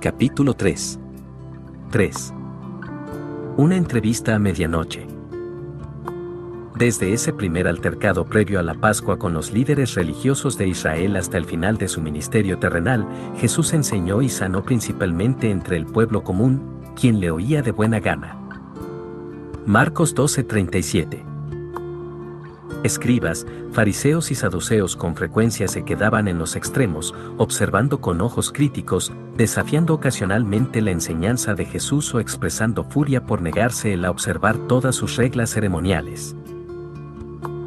Capítulo 3. 3. Una entrevista a medianoche. Desde ese primer altercado previo a la Pascua con los líderes religiosos de Israel hasta el final de su ministerio terrenal, Jesús enseñó y sanó principalmente entre el pueblo común, quien le oía de buena gana. Marcos 12:37 Escribas, fariseos y saduceos con frecuencia se quedaban en los extremos, observando con ojos críticos, desafiando ocasionalmente la enseñanza de Jesús o expresando furia por negarse a observar todas sus reglas ceremoniales.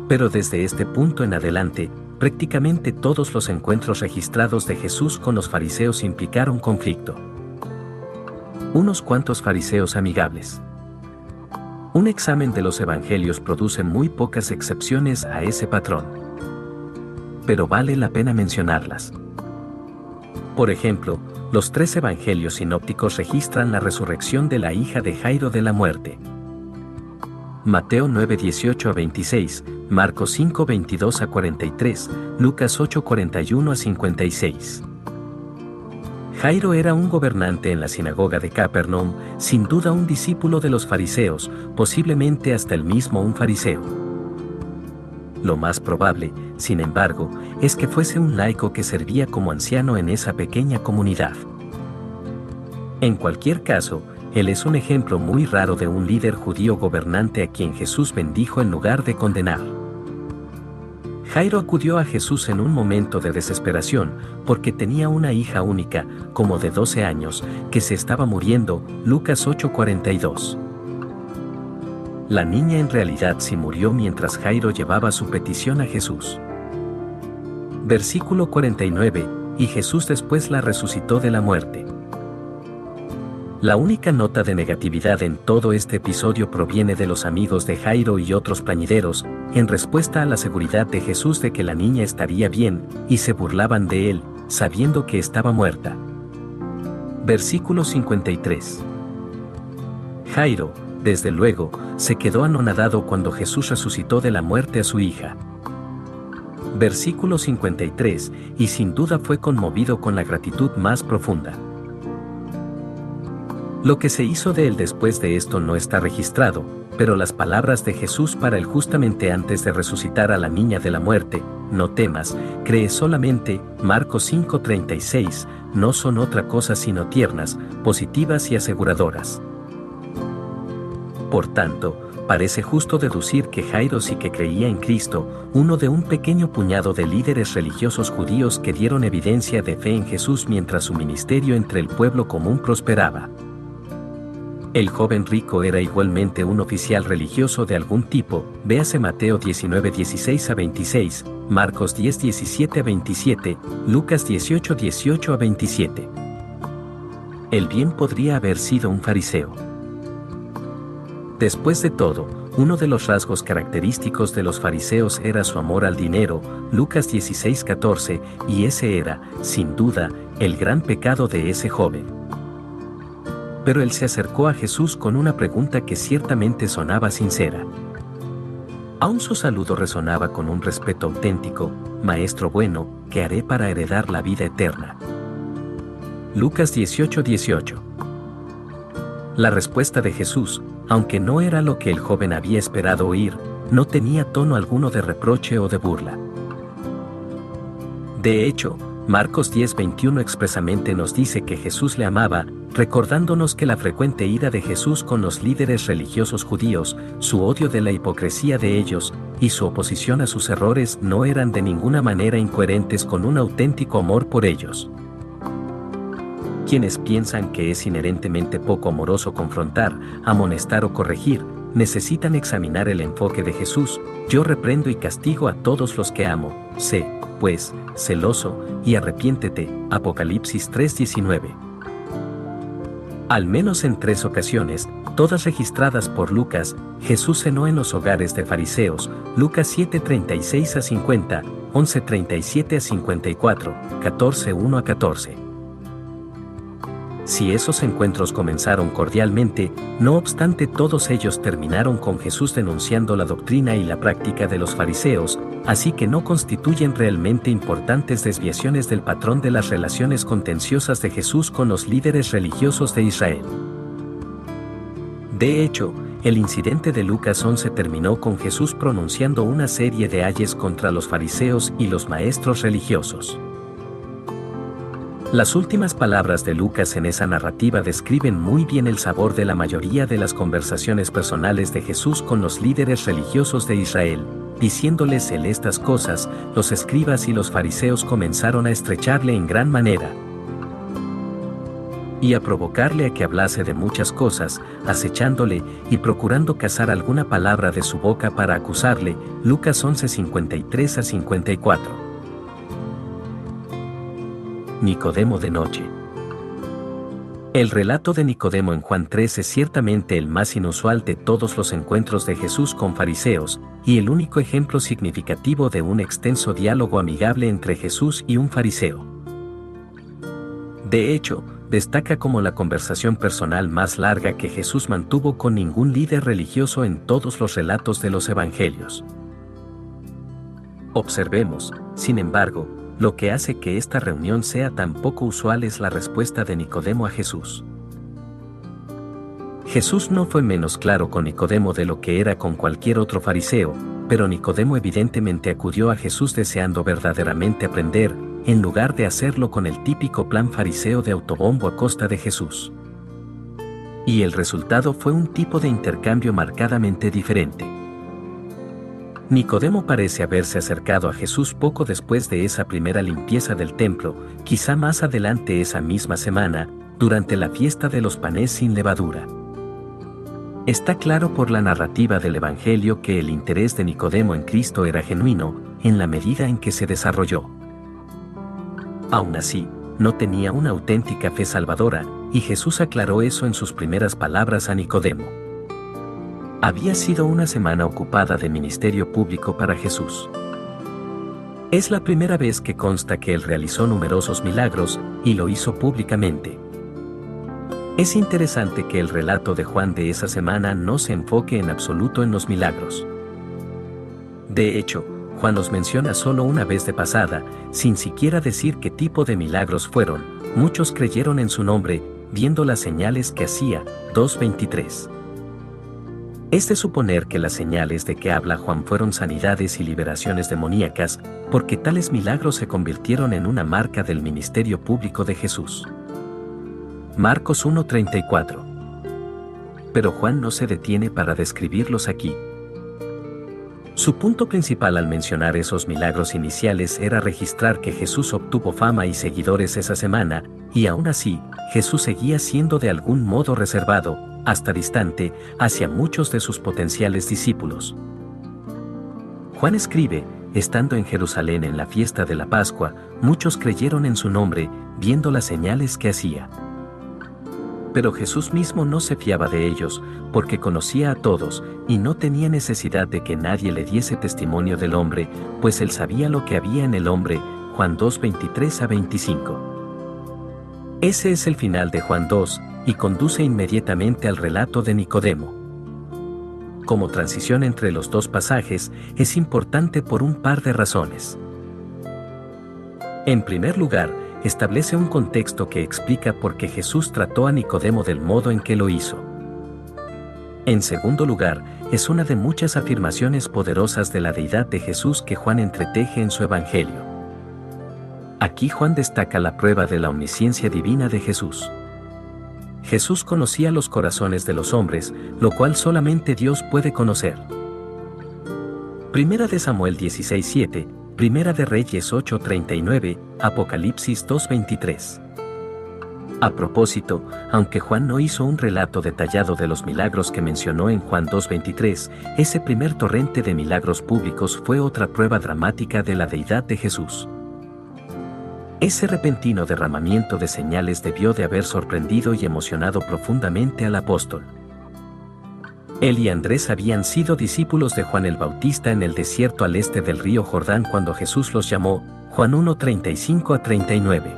Pero desde este punto en adelante, prácticamente todos los encuentros registrados de Jesús con los fariseos implicaron conflicto. Unos cuantos fariseos amigables. Un examen de los evangelios produce muy pocas excepciones a ese patrón. Pero vale la pena mencionarlas. Por ejemplo, los tres evangelios sinópticos registran la resurrección de la hija de Jairo de la muerte. Mateo 9, 18 a 26, Marcos 5, 22 a 43, Lucas 8, 41 a 56. Jairo era un gobernante en la sinagoga de Capernaum, sin duda un discípulo de los fariseos, posiblemente hasta el mismo un fariseo. Lo más probable, sin embargo, es que fuese un laico que servía como anciano en esa pequeña comunidad. En cualquier caso, él es un ejemplo muy raro de un líder judío gobernante a quien Jesús bendijo en lugar de condenar. Jairo acudió a Jesús en un momento de desesperación, porque tenía una hija única, como de 12 años, que se estaba muriendo, Lucas 8:42. La niña en realidad sí murió mientras Jairo llevaba su petición a Jesús. Versículo 49, y Jesús después la resucitó de la muerte. La única nota de negatividad en todo este episodio proviene de los amigos de Jairo y otros plañideros, en respuesta a la seguridad de Jesús de que la niña estaría bien, y se burlaban de él, sabiendo que estaba muerta. Versículo 53. Jairo, desde luego, se quedó anonadado cuando Jesús resucitó de la muerte a su hija. Versículo 53, y sin duda fue conmovido con la gratitud más profunda. Lo que se hizo de él después de esto no está registrado, pero las palabras de Jesús para él justamente antes de resucitar a la niña de la muerte, no temas, cree solamente, Marcos 5:36, no son otra cosa sino tiernas, positivas y aseguradoras. Por tanto, parece justo deducir que Jairo sí que creía en Cristo, uno de un pequeño puñado de líderes religiosos judíos que dieron evidencia de fe en Jesús mientras su ministerio entre el pueblo común prosperaba. El joven rico era igualmente un oficial religioso de algún tipo, véase Mateo 19 16 a 26, Marcos 10 17 a 27, Lucas 18 18 a 27. El bien podría haber sido un fariseo. Después de todo, uno de los rasgos característicos de los fariseos era su amor al dinero, Lucas 16 14, y ese era, sin duda, el gran pecado de ese joven pero él se acercó a Jesús con una pregunta que ciertamente sonaba sincera. Aún su saludo resonaba con un respeto auténtico, Maestro bueno, ¿qué haré para heredar la vida eterna? Lucas 18:18 La respuesta de Jesús, aunque no era lo que el joven había esperado oír, no tenía tono alguno de reproche o de burla. De hecho, Marcos 10:21 expresamente nos dice que Jesús le amaba, recordándonos que la frecuente ira de Jesús con los líderes religiosos judíos, su odio de la hipocresía de ellos, y su oposición a sus errores no eran de ninguna manera incoherentes con un auténtico amor por ellos. Quienes piensan que es inherentemente poco amoroso confrontar, amonestar o corregir, necesitan examinar el enfoque de Jesús, yo reprendo y castigo a todos los que amo, sé, pues, celoso, y arrepiéntete. Apocalipsis 3:19. Al menos en tres ocasiones, todas registradas por Lucas, Jesús cenó en los hogares de fariseos, Lucas 7:36 a 50, 11:37 a 54, 14:1 a 14. Si esos encuentros comenzaron cordialmente, no obstante todos ellos terminaron con Jesús denunciando la doctrina y la práctica de los fariseos, así que no constituyen realmente importantes desviaciones del patrón de las relaciones contenciosas de Jesús con los líderes religiosos de Israel. De hecho, el incidente de Lucas 11 terminó con Jesús pronunciando una serie de ayes contra los fariseos y los maestros religiosos. Las últimas palabras de Lucas en esa narrativa describen muy bien el sabor de la mayoría de las conversaciones personales de Jesús con los líderes religiosos de Israel. Diciéndoles él estas cosas, los escribas y los fariseos comenzaron a estrecharle en gran manera, y a provocarle a que hablase de muchas cosas, acechándole y procurando cazar alguna palabra de su boca para acusarle. Lucas 11:53 a 54. Nicodemo de noche. El relato de Nicodemo en Juan 3 es ciertamente el más inusual de todos los encuentros de Jesús con fariseos, y el único ejemplo significativo de un extenso diálogo amigable entre Jesús y un fariseo. De hecho, destaca como la conversación personal más larga que Jesús mantuvo con ningún líder religioso en todos los relatos de los evangelios. Observemos, sin embargo, lo que hace que esta reunión sea tan poco usual es la respuesta de Nicodemo a Jesús. Jesús no fue menos claro con Nicodemo de lo que era con cualquier otro fariseo, pero Nicodemo evidentemente acudió a Jesús deseando verdaderamente aprender, en lugar de hacerlo con el típico plan fariseo de autobombo a costa de Jesús. Y el resultado fue un tipo de intercambio marcadamente diferente. Nicodemo parece haberse acercado a Jesús poco después de esa primera limpieza del templo, quizá más adelante esa misma semana, durante la fiesta de los panes sin levadura. Está claro por la narrativa del Evangelio que el interés de Nicodemo en Cristo era genuino, en la medida en que se desarrolló. Aún así, no tenía una auténtica fe salvadora, y Jesús aclaró eso en sus primeras palabras a Nicodemo. Había sido una semana ocupada de ministerio público para Jesús. Es la primera vez que consta que él realizó numerosos milagros, y lo hizo públicamente. Es interesante que el relato de Juan de esa semana no se enfoque en absoluto en los milagros. De hecho, Juan los menciona solo una vez de pasada, sin siquiera decir qué tipo de milagros fueron, muchos creyeron en su nombre, viendo las señales que hacía, 2.23. Es de suponer que las señales de que habla Juan fueron sanidades y liberaciones demoníacas, porque tales milagros se convirtieron en una marca del ministerio público de Jesús. Marcos 1:34. Pero Juan no se detiene para describirlos aquí. Su punto principal al mencionar esos milagros iniciales era registrar que Jesús obtuvo fama y seguidores esa semana, y aún así, Jesús seguía siendo de algún modo reservado, hasta distante, hacia muchos de sus potenciales discípulos. Juan escribe, estando en Jerusalén en la fiesta de la Pascua, muchos creyeron en su nombre, viendo las señales que hacía. Pero Jesús mismo no se fiaba de ellos, porque conocía a todos, y no tenía necesidad de que nadie le diese testimonio del hombre, pues él sabía lo que había en el hombre, Juan 2, 23 a 25. Ese es el final de Juan 2, y conduce inmediatamente al relato de Nicodemo. Como transición entre los dos pasajes, es importante por un par de razones. En primer lugar, establece un contexto que explica por qué Jesús trató a Nicodemo del modo en que lo hizo. En segundo lugar, es una de muchas afirmaciones poderosas de la deidad de Jesús que Juan entreteje en su Evangelio. Aquí Juan destaca la prueba de la omnisciencia divina de Jesús. Jesús conocía los corazones de los hombres, lo cual solamente Dios puede conocer. Primera de Samuel 16:7, Primera de Reyes 8:39, Apocalipsis 2:23. A propósito, aunque Juan no hizo un relato detallado de los milagros que mencionó en Juan 2.23, ese primer torrente de milagros públicos fue otra prueba dramática de la deidad de Jesús. Ese repentino derramamiento de señales debió de haber sorprendido y emocionado profundamente al apóstol. Él y Andrés habían sido discípulos de Juan el Bautista en el desierto al este del río Jordán cuando Jesús los llamó, Juan 1:35 a 39.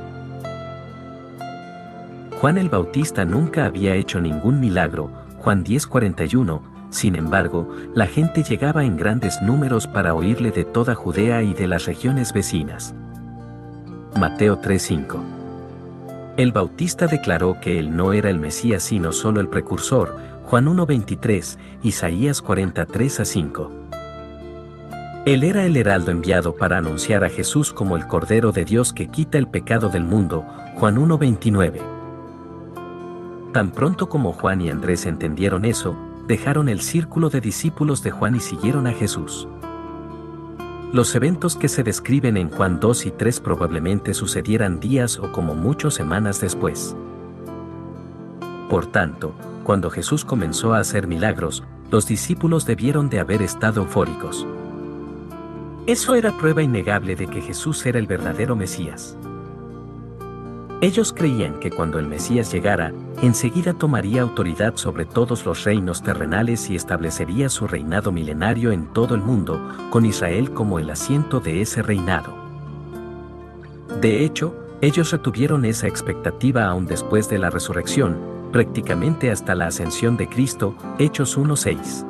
Juan el Bautista nunca había hecho ningún milagro, Juan 10:41, sin embargo, la gente llegaba en grandes números para oírle de toda Judea y de las regiones vecinas. Mateo 3:5 El Bautista declaró que él no era el Mesías sino solo el precursor, Juan 1:23, Isaías 43:5. Él era el heraldo enviado para anunciar a Jesús como el Cordero de Dios que quita el pecado del mundo, Juan 1:29. Tan pronto como Juan y Andrés entendieron eso, dejaron el círculo de discípulos de Juan y siguieron a Jesús. Los eventos que se describen en Juan 2 y 3 probablemente sucedieran días o como muchas semanas después. Por tanto, cuando Jesús comenzó a hacer milagros, los discípulos debieron de haber estado eufóricos. Eso era prueba innegable de que Jesús era el verdadero Mesías. Ellos creían que cuando el Mesías llegara, enseguida tomaría autoridad sobre todos los reinos terrenales y establecería su reinado milenario en todo el mundo, con Israel como el asiento de ese reinado. De hecho, ellos retuvieron esa expectativa aún después de la resurrección, prácticamente hasta la ascensión de Cristo, Hechos 1.6.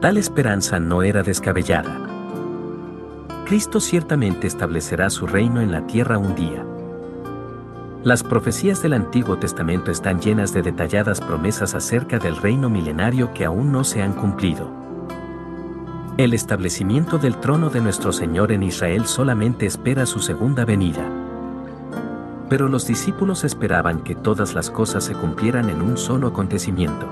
Tal esperanza no era descabellada. Cristo ciertamente establecerá su reino en la tierra un día. Las profecías del Antiguo Testamento están llenas de detalladas promesas acerca del reino milenario que aún no se han cumplido. El establecimiento del trono de nuestro Señor en Israel solamente espera su segunda venida. Pero los discípulos esperaban que todas las cosas se cumplieran en un solo acontecimiento.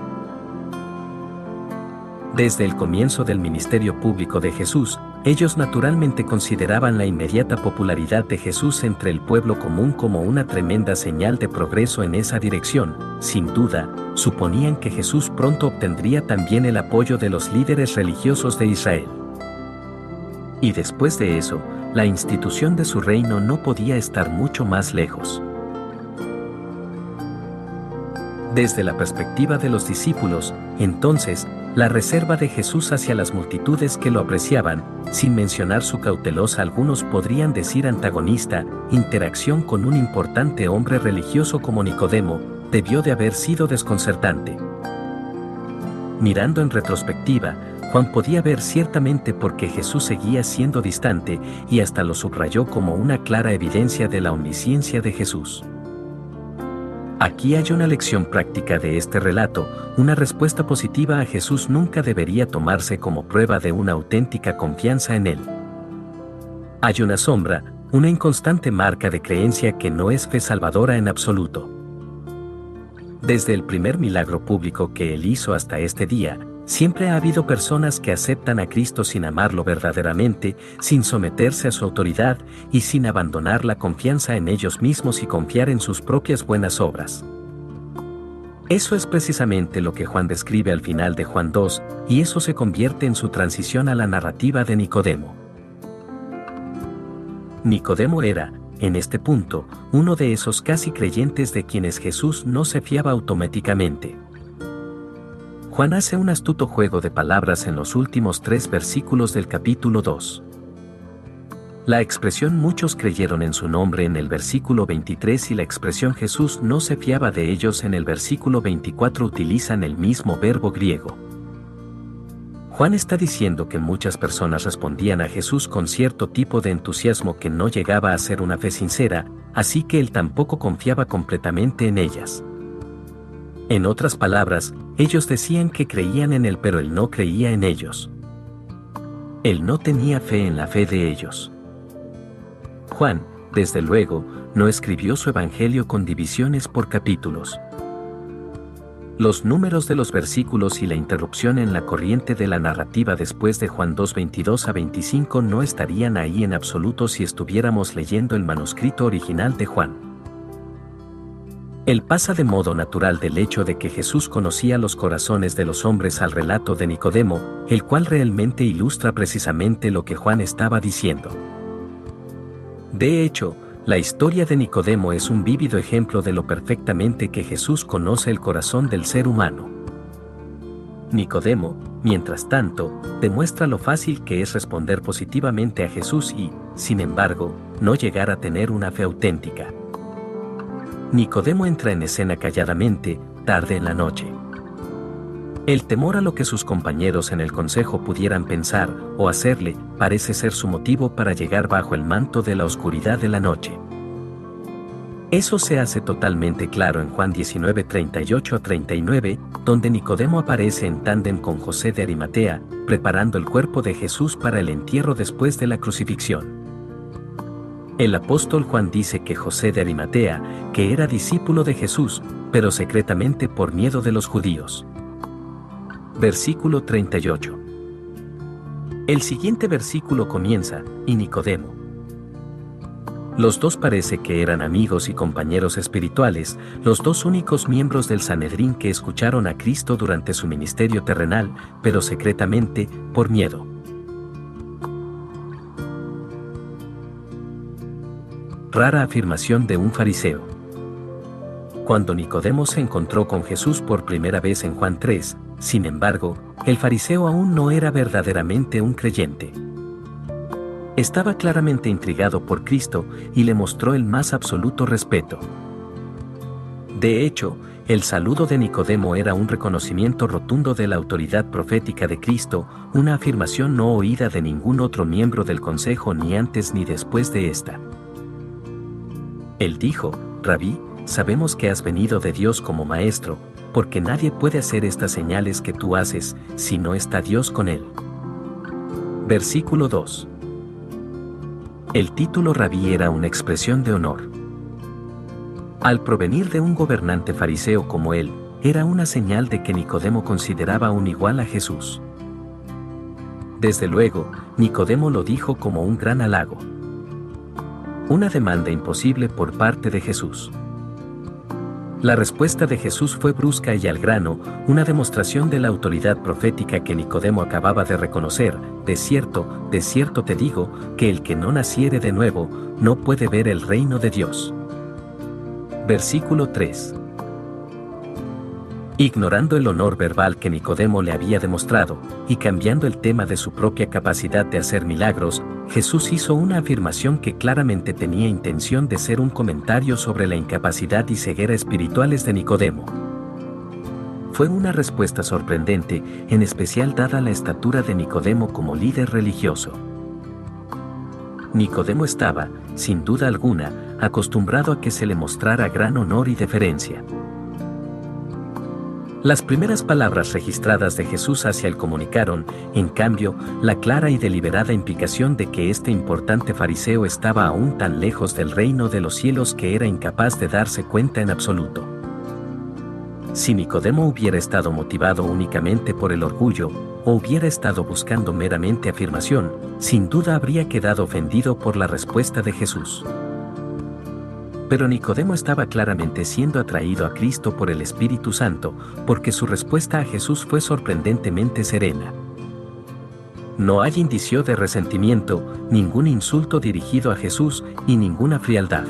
Desde el comienzo del ministerio público de Jesús, ellos naturalmente consideraban la inmediata popularidad de Jesús entre el pueblo común como una tremenda señal de progreso en esa dirección. Sin duda, suponían que Jesús pronto obtendría también el apoyo de los líderes religiosos de Israel. Y después de eso, la institución de su reino no podía estar mucho más lejos. Desde la perspectiva de los discípulos, entonces, la reserva de Jesús hacia las multitudes que lo apreciaban, sin mencionar su cautelosa algunos podrían decir antagonista, interacción con un importante hombre religioso como Nicodemo, debió de haber sido desconcertante. Mirando en retrospectiva, Juan podía ver ciertamente por qué Jesús seguía siendo distante y hasta lo subrayó como una clara evidencia de la omnisciencia de Jesús. Aquí hay una lección práctica de este relato, una respuesta positiva a Jesús nunca debería tomarse como prueba de una auténtica confianza en Él. Hay una sombra, una inconstante marca de creencia que no es fe salvadora en absoluto. Desde el primer milagro público que Él hizo hasta este día, Siempre ha habido personas que aceptan a Cristo sin amarlo verdaderamente, sin someterse a su autoridad y sin abandonar la confianza en ellos mismos y confiar en sus propias buenas obras. Eso es precisamente lo que Juan describe al final de Juan 2, y eso se convierte en su transición a la narrativa de Nicodemo. Nicodemo era, en este punto, uno de esos casi creyentes de quienes Jesús no se fiaba automáticamente. Juan hace un astuto juego de palabras en los últimos tres versículos del capítulo 2. La expresión muchos creyeron en su nombre en el versículo 23 y la expresión Jesús no se fiaba de ellos en el versículo 24 utilizan el mismo verbo griego. Juan está diciendo que muchas personas respondían a Jesús con cierto tipo de entusiasmo que no llegaba a ser una fe sincera, así que él tampoco confiaba completamente en ellas. En otras palabras, ellos decían que creían en él pero él no creía en ellos. Él no tenía fe en la fe de ellos. Juan, desde luego, no escribió su evangelio con divisiones por capítulos. Los números de los versículos y la interrupción en la corriente de la narrativa después de Juan 2 22 a 25 no estarían ahí en absoluto si estuviéramos leyendo el manuscrito original de Juan. Él pasa de modo natural del hecho de que Jesús conocía los corazones de los hombres al relato de Nicodemo, el cual realmente ilustra precisamente lo que Juan estaba diciendo. De hecho, la historia de Nicodemo es un vívido ejemplo de lo perfectamente que Jesús conoce el corazón del ser humano. Nicodemo, mientras tanto, demuestra lo fácil que es responder positivamente a Jesús y, sin embargo, no llegar a tener una fe auténtica. Nicodemo entra en escena calladamente, tarde en la noche. El temor a lo que sus compañeros en el consejo pudieran pensar o hacerle parece ser su motivo para llegar bajo el manto de la oscuridad de la noche. Eso se hace totalmente claro en Juan 19, 38 a 39, donde Nicodemo aparece en tándem con José de Arimatea, preparando el cuerpo de Jesús para el entierro después de la crucifixión. El apóstol Juan dice que José de Arimatea, que era discípulo de Jesús, pero secretamente por miedo de los judíos. Versículo 38. El siguiente versículo comienza, y Nicodemo. Los dos parece que eran amigos y compañeros espirituales, los dos únicos miembros del Sanedrín que escucharon a Cristo durante su ministerio terrenal, pero secretamente, por miedo. Rara afirmación de un fariseo. Cuando Nicodemo se encontró con Jesús por primera vez en Juan 3, sin embargo, el fariseo aún no era verdaderamente un creyente. Estaba claramente intrigado por Cristo y le mostró el más absoluto respeto. De hecho, el saludo de Nicodemo era un reconocimiento rotundo de la autoridad profética de Cristo, una afirmación no oída de ningún otro miembro del consejo ni antes ni después de esta. Él dijo, Rabí, sabemos que has venido de Dios como maestro, porque nadie puede hacer estas señales que tú haces si no está Dios con él. Versículo 2. El título rabí era una expresión de honor. Al provenir de un gobernante fariseo como él, era una señal de que Nicodemo consideraba un igual a Jesús. Desde luego, Nicodemo lo dijo como un gran halago. Una demanda imposible por parte de Jesús. La respuesta de Jesús fue brusca y al grano, una demostración de la autoridad profética que Nicodemo acababa de reconocer, de cierto, de cierto te digo, que el que no naciere de nuevo, no puede ver el reino de Dios. Versículo 3 ignorando el honor verbal que Nicodemo le había demostrado, y cambiando el tema de su propia capacidad de hacer milagros, Jesús hizo una afirmación que claramente tenía intención de ser un comentario sobre la incapacidad y ceguera espirituales de Nicodemo. Fue una respuesta sorprendente, en especial dada la estatura de Nicodemo como líder religioso. Nicodemo estaba, sin duda alguna, acostumbrado a que se le mostrara gran honor y deferencia. Las primeras palabras registradas de Jesús hacia él comunicaron, en cambio, la clara y deliberada implicación de que este importante fariseo estaba aún tan lejos del reino de los cielos que era incapaz de darse cuenta en absoluto. Si Nicodemo hubiera estado motivado únicamente por el orgullo, o hubiera estado buscando meramente afirmación, sin duda habría quedado ofendido por la respuesta de Jesús. Pero Nicodemo estaba claramente siendo atraído a Cristo por el Espíritu Santo, porque su respuesta a Jesús fue sorprendentemente serena. No hay indicio de resentimiento, ningún insulto dirigido a Jesús y ninguna frialdad.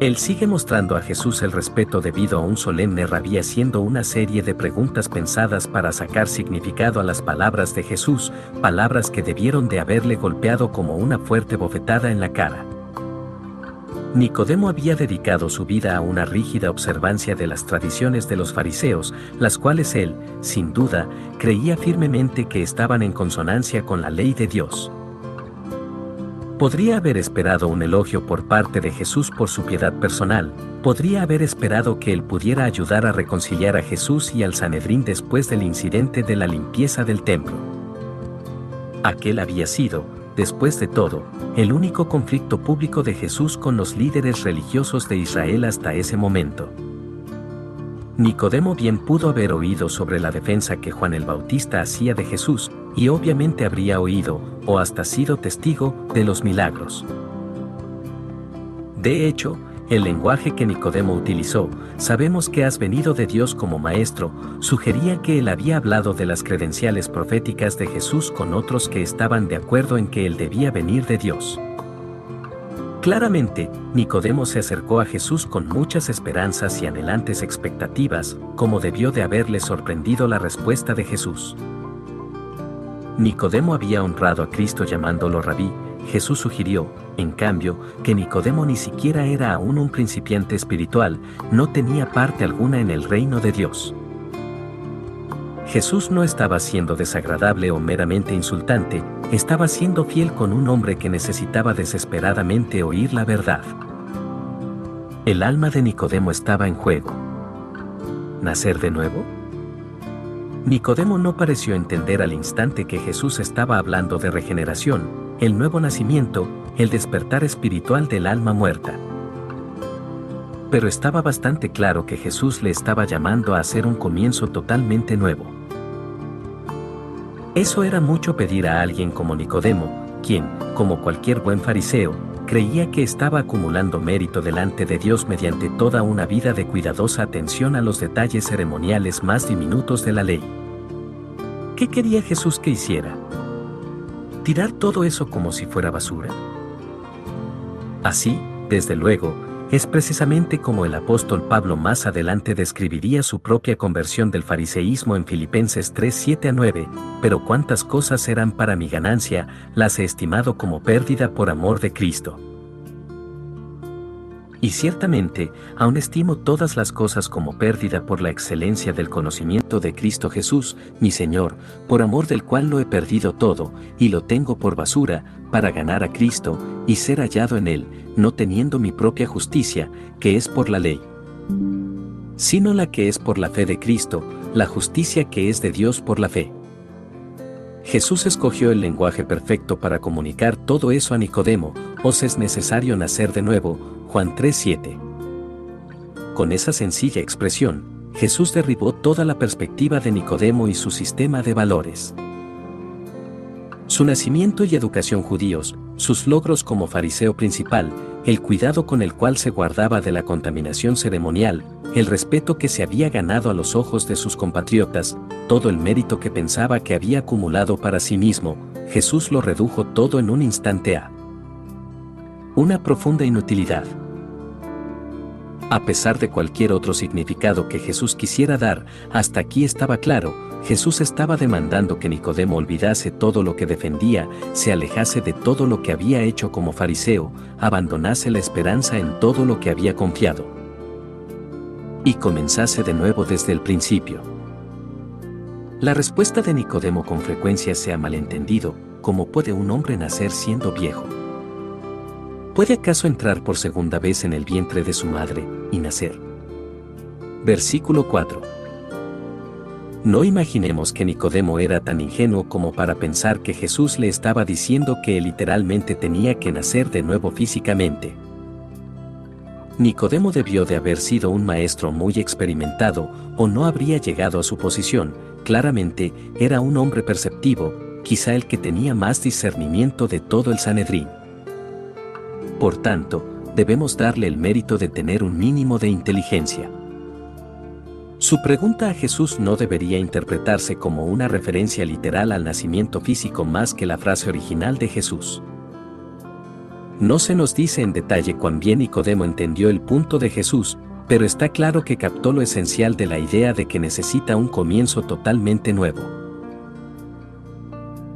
Él sigue mostrando a Jesús el respeto debido a un solemne rabí haciendo una serie de preguntas pensadas para sacar significado a las palabras de Jesús, palabras que debieron de haberle golpeado como una fuerte bofetada en la cara. Nicodemo había dedicado su vida a una rígida observancia de las tradiciones de los fariseos, las cuales él, sin duda, creía firmemente que estaban en consonancia con la ley de Dios. Podría haber esperado un elogio por parte de Jesús por su piedad personal, podría haber esperado que él pudiera ayudar a reconciliar a Jesús y al Sanedrín después del incidente de la limpieza del templo. Aquel había sido, después de todo, el único conflicto público de Jesús con los líderes religiosos de Israel hasta ese momento. Nicodemo bien pudo haber oído sobre la defensa que Juan el Bautista hacía de Jesús, y obviamente habría oído, o hasta sido testigo, de los milagros. De hecho, el lenguaje que Nicodemo utilizó, sabemos que has venido de Dios como maestro, sugería que él había hablado de las credenciales proféticas de Jesús con otros que estaban de acuerdo en que él debía venir de Dios. Claramente, Nicodemo se acercó a Jesús con muchas esperanzas y anhelantes expectativas, como debió de haberle sorprendido la respuesta de Jesús. Nicodemo había honrado a Cristo llamándolo rabí, Jesús sugirió, en cambio, que Nicodemo ni siquiera era aún un principiante espiritual, no tenía parte alguna en el reino de Dios. Jesús no estaba siendo desagradable o meramente insultante, estaba siendo fiel con un hombre que necesitaba desesperadamente oír la verdad. El alma de Nicodemo estaba en juego. ¿Nacer de nuevo? Nicodemo no pareció entender al instante que Jesús estaba hablando de regeneración, el nuevo nacimiento, el despertar espiritual del alma muerta. Pero estaba bastante claro que Jesús le estaba llamando a hacer un comienzo totalmente nuevo. Eso era mucho pedir a alguien como Nicodemo, quien, como cualquier buen fariseo, creía que estaba acumulando mérito delante de Dios mediante toda una vida de cuidadosa atención a los detalles ceremoniales más diminutos de la ley. ¿Qué quería Jesús que hiciera? ¿Tirar todo eso como si fuera basura? Así, desde luego, es precisamente como el apóstol Pablo más adelante describiría su propia conversión del fariseísmo en Filipenses 3, 7 a 9, pero cuántas cosas eran para mi ganancia, las he estimado como pérdida por amor de Cristo. Y ciertamente, aún estimo todas las cosas como pérdida por la excelencia del conocimiento de Cristo Jesús, mi Señor, por amor del cual lo he perdido todo, y lo tengo por basura, para ganar a Cristo, y ser hallado en Él, no teniendo mi propia justicia, que es por la ley, sino la que es por la fe de Cristo, la justicia que es de Dios por la fe. Jesús escogió el lenguaje perfecto para comunicar todo eso a Nicodemo, os es necesario nacer de nuevo, Juan 3:7. Con esa sencilla expresión, Jesús derribó toda la perspectiva de Nicodemo y su sistema de valores. Su nacimiento y educación judíos, sus logros como fariseo principal, el cuidado con el cual se guardaba de la contaminación ceremonial, el respeto que se había ganado a los ojos de sus compatriotas, todo el mérito que pensaba que había acumulado para sí mismo, Jesús lo redujo todo en un instante a una profunda inutilidad. A pesar de cualquier otro significado que Jesús quisiera dar, hasta aquí estaba claro, Jesús estaba demandando que Nicodemo olvidase todo lo que defendía, se alejase de todo lo que había hecho como fariseo, abandonase la esperanza en todo lo que había confiado. Y comenzase de nuevo desde el principio. La respuesta de Nicodemo con frecuencia se ha malentendido, ¿cómo puede un hombre nacer siendo viejo? ¿Puede acaso entrar por segunda vez en el vientre de su madre y nacer? Versículo 4. No imaginemos que Nicodemo era tan ingenuo como para pensar que Jesús le estaba diciendo que literalmente tenía que nacer de nuevo físicamente. Nicodemo debió de haber sido un maestro muy experimentado o no habría llegado a su posición, claramente era un hombre perceptivo, quizá el que tenía más discernimiento de todo el Sanedrín. Por tanto, debemos darle el mérito de tener un mínimo de inteligencia. Su pregunta a Jesús no debería interpretarse como una referencia literal al nacimiento físico más que la frase original de Jesús. No se nos dice en detalle cuán bien Nicodemo entendió el punto de Jesús, pero está claro que captó lo esencial de la idea de que necesita un comienzo totalmente nuevo.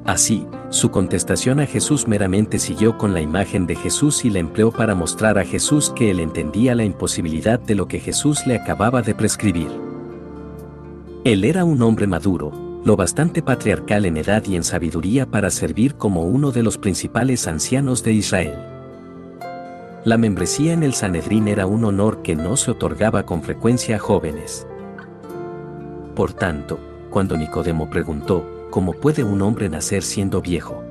Así, su contestación a Jesús meramente siguió con la imagen de Jesús y la empleó para mostrar a Jesús que él entendía la imposibilidad de lo que Jesús le acababa de prescribir. Él era un hombre maduro, lo bastante patriarcal en edad y en sabiduría para servir como uno de los principales ancianos de Israel. La membresía en el Sanedrín era un honor que no se otorgaba con frecuencia a jóvenes. Por tanto, cuando Nicodemo preguntó, ¿cómo puede un hombre nacer siendo viejo?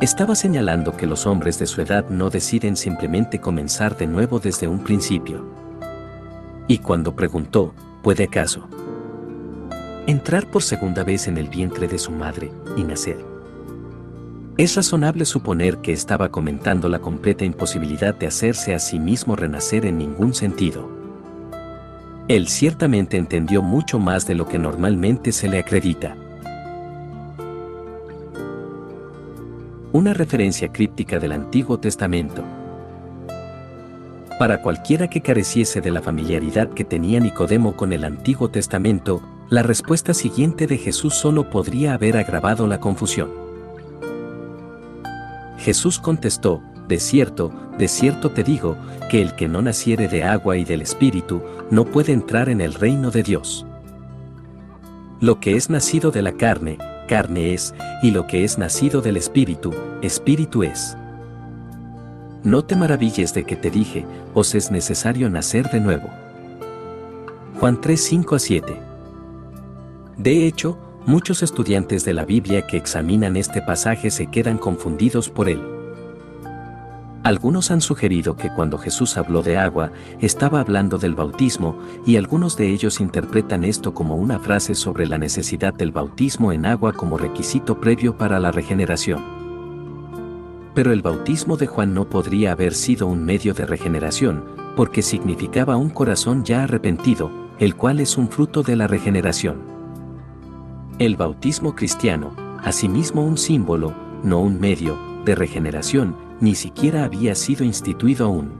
Estaba señalando que los hombres de su edad no deciden simplemente comenzar de nuevo desde un principio. Y cuando preguntó, ¿puede acaso entrar por segunda vez en el vientre de su madre y nacer? Es razonable suponer que estaba comentando la completa imposibilidad de hacerse a sí mismo renacer en ningún sentido. Él ciertamente entendió mucho más de lo que normalmente se le acredita. Una referencia críptica del Antiguo Testamento. Para cualquiera que careciese de la familiaridad que tenía Nicodemo con el Antiguo Testamento, la respuesta siguiente de Jesús solo podría haber agravado la confusión. Jesús contestó, De cierto, de cierto te digo, que el que no naciere de agua y del Espíritu, no puede entrar en el reino de Dios. Lo que es nacido de la carne, carne es, y lo que es nacido del Espíritu, Espíritu es. No te maravilles de que te dije, os es necesario nacer de nuevo. Juan 3, 5 a 7. De hecho, muchos estudiantes de la Biblia que examinan este pasaje se quedan confundidos por él. Algunos han sugerido que cuando Jesús habló de agua, estaba hablando del bautismo, y algunos de ellos interpretan esto como una frase sobre la necesidad del bautismo en agua como requisito previo para la regeneración. Pero el bautismo de Juan no podría haber sido un medio de regeneración, porque significaba un corazón ya arrepentido, el cual es un fruto de la regeneración. El bautismo cristiano, asimismo un símbolo, no un medio, de regeneración, ni siquiera había sido instituido aún.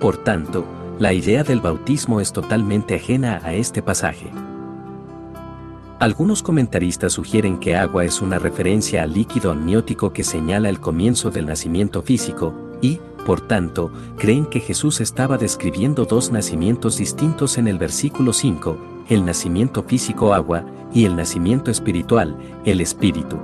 Por tanto, la idea del bautismo es totalmente ajena a este pasaje. Algunos comentaristas sugieren que agua es una referencia al líquido amniótico que señala el comienzo del nacimiento físico, y, por tanto, creen que Jesús estaba describiendo dos nacimientos distintos en el versículo 5, el nacimiento físico agua y el nacimiento espiritual, el espíritu.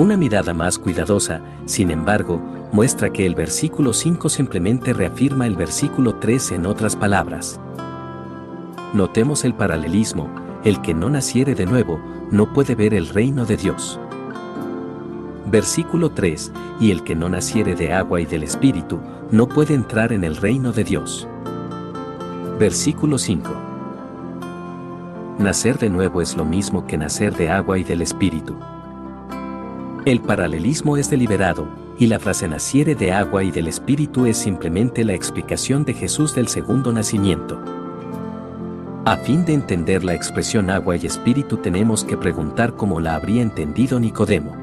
Una mirada más cuidadosa, sin embargo, muestra que el versículo 5 simplemente reafirma el versículo 3 en otras palabras. Notemos el paralelismo, el que no naciere de nuevo, no puede ver el reino de Dios. Versículo 3, y el que no naciere de agua y del Espíritu, no puede entrar en el reino de Dios. Versículo 5. Nacer de nuevo es lo mismo que nacer de agua y del Espíritu. El paralelismo es deliberado, y la frase naciere de agua y del Espíritu es simplemente la explicación de Jesús del segundo nacimiento. A fin de entender la expresión agua y espíritu tenemos que preguntar cómo la habría entendido Nicodemo.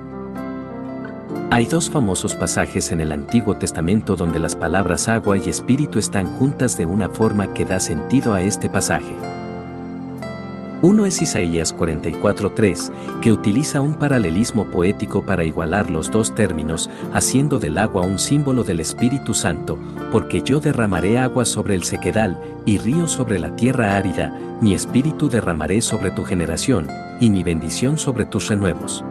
Hay dos famosos pasajes en el Antiguo Testamento donde las palabras agua y espíritu están juntas de una forma que da sentido a este pasaje. Uno es Isaías 44.3, que utiliza un paralelismo poético para igualar los dos términos, haciendo del agua un símbolo del Espíritu Santo, porque yo derramaré agua sobre el sequedal, y río sobre la tierra árida, mi espíritu derramaré sobre tu generación, y mi bendición sobre tus renuevos.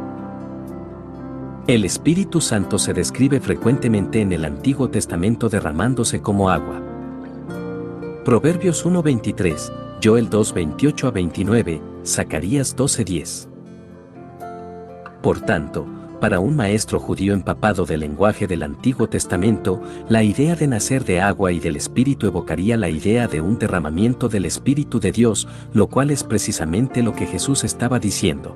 El Espíritu Santo se describe frecuentemente en el Antiguo Testamento derramándose como agua. Proverbios 1.23, Joel 2, 28 a 29, Zacarías 12:10. Por tanto, para un maestro judío empapado del lenguaje del Antiguo Testamento, la idea de nacer de agua y del Espíritu evocaría la idea de un derramamiento del Espíritu de Dios, lo cual es precisamente lo que Jesús estaba diciendo.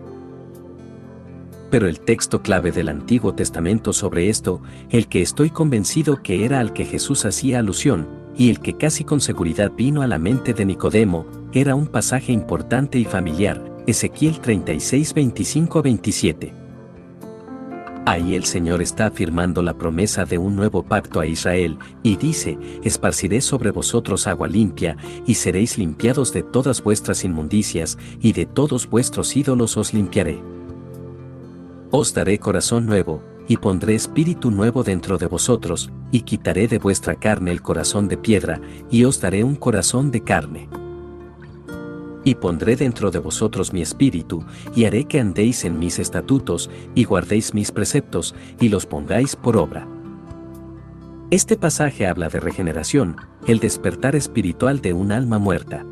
Pero el texto clave del Antiguo Testamento sobre esto, el que estoy convencido que era al que Jesús hacía alusión, y el que casi con seguridad vino a la mente de Nicodemo, era un pasaje importante y familiar, Ezequiel 36 25-27. Ahí el Señor está afirmando la promesa de un nuevo pacto a Israel, y dice, esparciré sobre vosotros agua limpia, y seréis limpiados de todas vuestras inmundicias, y de todos vuestros ídolos os limpiaré. Os daré corazón nuevo, y pondré espíritu nuevo dentro de vosotros, y quitaré de vuestra carne el corazón de piedra, y os daré un corazón de carne. Y pondré dentro de vosotros mi espíritu, y haré que andéis en mis estatutos, y guardéis mis preceptos, y los pongáis por obra. Este pasaje habla de regeneración, el despertar espiritual de un alma muerta.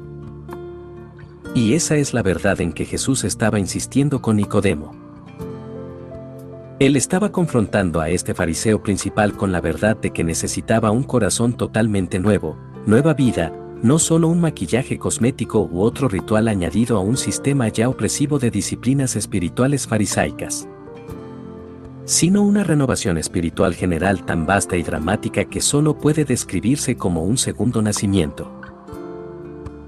Y esa es la verdad en que Jesús estaba insistiendo con Nicodemo. Él estaba confrontando a este fariseo principal con la verdad de que necesitaba un corazón totalmente nuevo, nueva vida, no solo un maquillaje cosmético u otro ritual añadido a un sistema ya opresivo de disciplinas espirituales farisaicas, sino una renovación espiritual general tan vasta y dramática que solo puede describirse como un segundo nacimiento.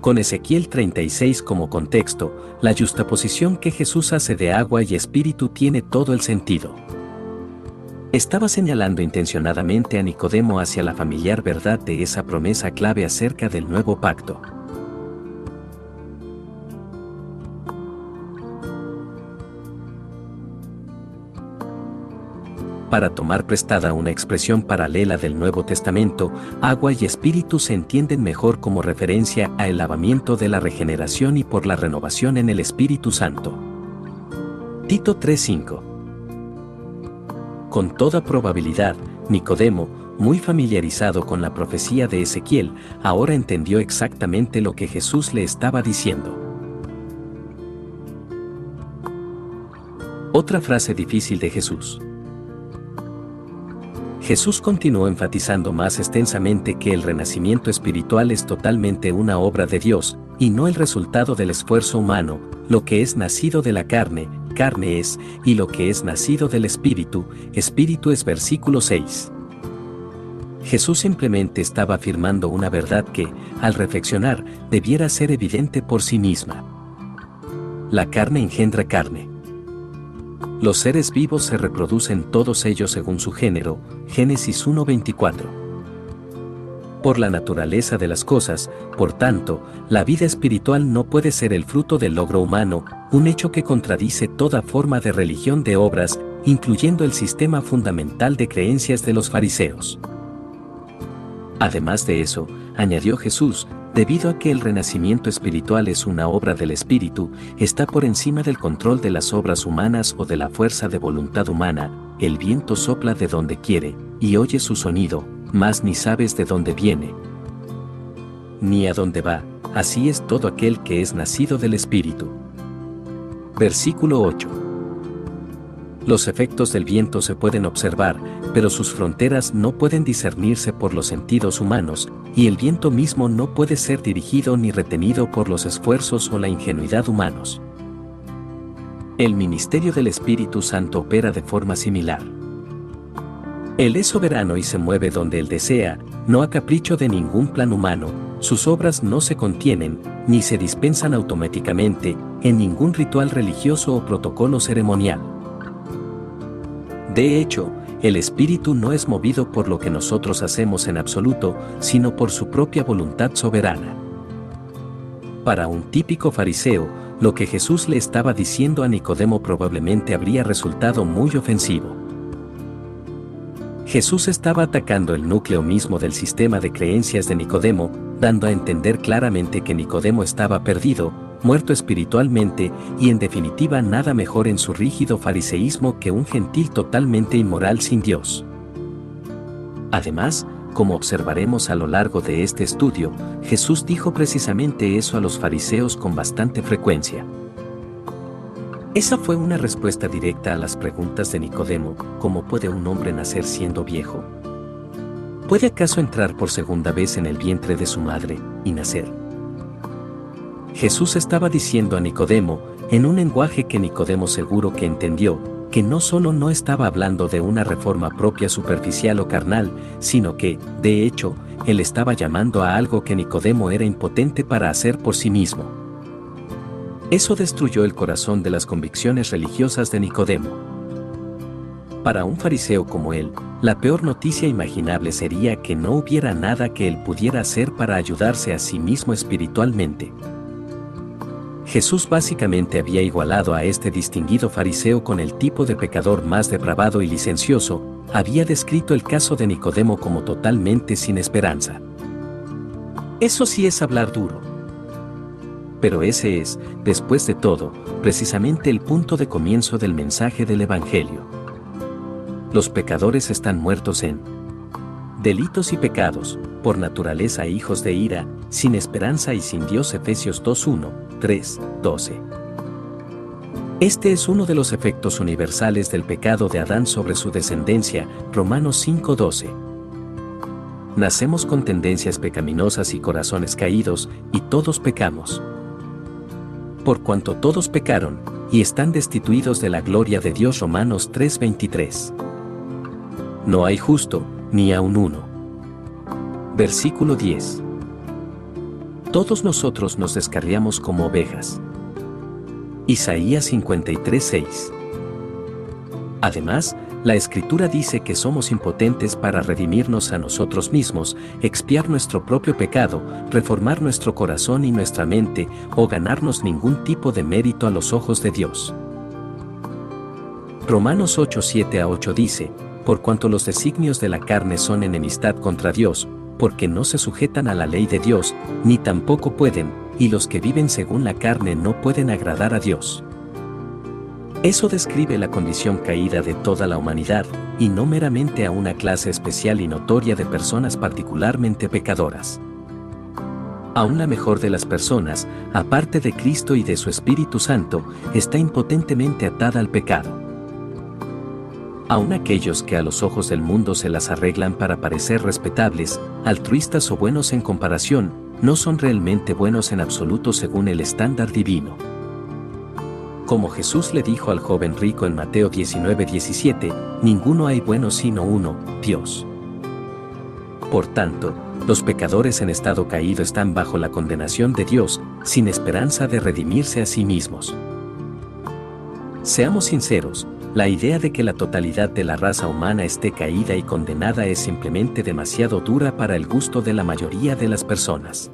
Con Ezequiel 36 como contexto, la justaposición que Jesús hace de agua y espíritu tiene todo el sentido. Estaba señalando intencionadamente a Nicodemo hacia la familiar verdad de esa promesa clave acerca del nuevo pacto. Para tomar prestada una expresión paralela del Nuevo Testamento, agua y espíritu se entienden mejor como referencia a el lavamiento de la regeneración y por la renovación en el Espíritu Santo. Tito 3:5 Con toda probabilidad, Nicodemo, muy familiarizado con la profecía de Ezequiel, ahora entendió exactamente lo que Jesús le estaba diciendo. Otra frase difícil de Jesús. Jesús continuó enfatizando más extensamente que el renacimiento espiritual es totalmente una obra de Dios, y no el resultado del esfuerzo humano, lo que es nacido de la carne, carne es, y lo que es nacido del espíritu, espíritu es versículo 6. Jesús simplemente estaba afirmando una verdad que, al reflexionar, debiera ser evidente por sí misma. La carne engendra carne. Los seres vivos se reproducen todos ellos según su género, Génesis 1.24. Por la naturaleza de las cosas, por tanto, la vida espiritual no puede ser el fruto del logro humano, un hecho que contradice toda forma de religión de obras, incluyendo el sistema fundamental de creencias de los fariseos. Además de eso, añadió Jesús, debido a que el renacimiento espiritual es una obra del Espíritu, está por encima del control de las obras humanas o de la fuerza de voluntad humana, el viento sopla de donde quiere, y oye su sonido, mas ni sabes de dónde viene, ni a dónde va, así es todo aquel que es nacido del Espíritu. Versículo 8. Los efectos del viento se pueden observar, pero sus fronteras no pueden discernirse por los sentidos humanos, y el viento mismo no puede ser dirigido ni retenido por los esfuerzos o la ingenuidad humanos. El ministerio del Espíritu Santo opera de forma similar. Él es soberano y se mueve donde Él desea, no a capricho de ningún plan humano, sus obras no se contienen, ni se dispensan automáticamente, en ningún ritual religioso o protocolo ceremonial. De hecho, el Espíritu no es movido por lo que nosotros hacemos en absoluto, sino por su propia voluntad soberana. Para un típico fariseo, lo que Jesús le estaba diciendo a Nicodemo probablemente habría resultado muy ofensivo. Jesús estaba atacando el núcleo mismo del sistema de creencias de Nicodemo, dando a entender claramente que Nicodemo estaba perdido, muerto espiritualmente y en definitiva nada mejor en su rígido fariseísmo que un gentil totalmente inmoral sin Dios. Además, como observaremos a lo largo de este estudio, Jesús dijo precisamente eso a los fariseos con bastante frecuencia. Esa fue una respuesta directa a las preguntas de Nicodemo, ¿cómo puede un hombre nacer siendo viejo? ¿Puede acaso entrar por segunda vez en el vientre de su madre y nacer? Jesús estaba diciendo a Nicodemo, en un lenguaje que Nicodemo seguro que entendió, que no solo no estaba hablando de una reforma propia superficial o carnal, sino que, de hecho, él estaba llamando a algo que Nicodemo era impotente para hacer por sí mismo. Eso destruyó el corazón de las convicciones religiosas de Nicodemo. Para un fariseo como él, la peor noticia imaginable sería que no hubiera nada que él pudiera hacer para ayudarse a sí mismo espiritualmente. Jesús básicamente había igualado a este distinguido fariseo con el tipo de pecador más depravado y licencioso, había descrito el caso de Nicodemo como totalmente sin esperanza. Eso sí es hablar duro. Pero ese es, después de todo, precisamente el punto de comienzo del mensaje del Evangelio. Los pecadores están muertos en delitos y pecados, por naturaleza hijos de ira, sin esperanza y sin Dios Efesios 2.1, 3, 12. Este es uno de los efectos universales del pecado de Adán sobre su descendencia, Romanos 5:12. Nacemos con tendencias pecaminosas y corazones caídos, y todos pecamos. Por cuanto todos pecaron, y están destituidos de la gloria de Dios Romanos 3:23. No hay justo, ni aun uno. Versículo 10 todos nosotros nos descarriamos como ovejas. Isaías 53:6 Además, la Escritura dice que somos impotentes para redimirnos a nosotros mismos, expiar nuestro propio pecado, reformar nuestro corazón y nuestra mente, o ganarnos ningún tipo de mérito a los ojos de Dios. Romanos 8:7 a 8 dice, por cuanto los designios de la carne son enemistad contra Dios, porque no se sujetan a la ley de Dios, ni tampoco pueden, y los que viven según la carne no pueden agradar a Dios. Eso describe la condición caída de toda la humanidad, y no meramente a una clase especial y notoria de personas particularmente pecadoras. Aún la mejor de las personas, aparte de Cristo y de su Espíritu Santo, está impotentemente atada al pecado. Aún aquellos que a los ojos del mundo se las arreglan para parecer respetables, altruistas o buenos en comparación, no son realmente buenos en absoluto según el estándar divino. Como Jesús le dijo al joven rico en Mateo 19:17, ninguno hay bueno sino uno, Dios. Por tanto, los pecadores en estado caído están bajo la condenación de Dios, sin esperanza de redimirse a sí mismos. Seamos sinceros, la idea de que la totalidad de la raza humana esté caída y condenada es simplemente demasiado dura para el gusto de la mayoría de las personas.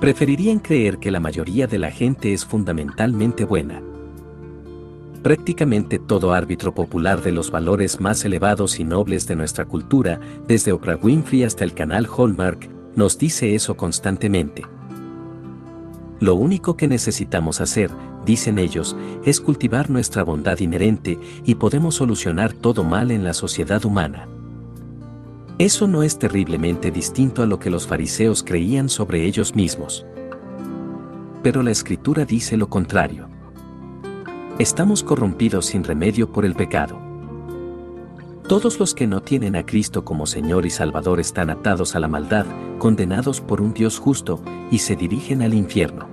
Preferirían creer que la mayoría de la gente es fundamentalmente buena, prácticamente todo árbitro popular de los valores más elevados y nobles de nuestra cultura, desde Oprah Winfrey hasta el canal Hallmark, nos dice eso constantemente. Lo único que necesitamos hacer, dicen ellos, es cultivar nuestra bondad inherente y podemos solucionar todo mal en la sociedad humana. Eso no es terriblemente distinto a lo que los fariseos creían sobre ellos mismos. Pero la escritura dice lo contrario. Estamos corrompidos sin remedio por el pecado. Todos los que no tienen a Cristo como Señor y Salvador están atados a la maldad, condenados por un Dios justo, y se dirigen al infierno.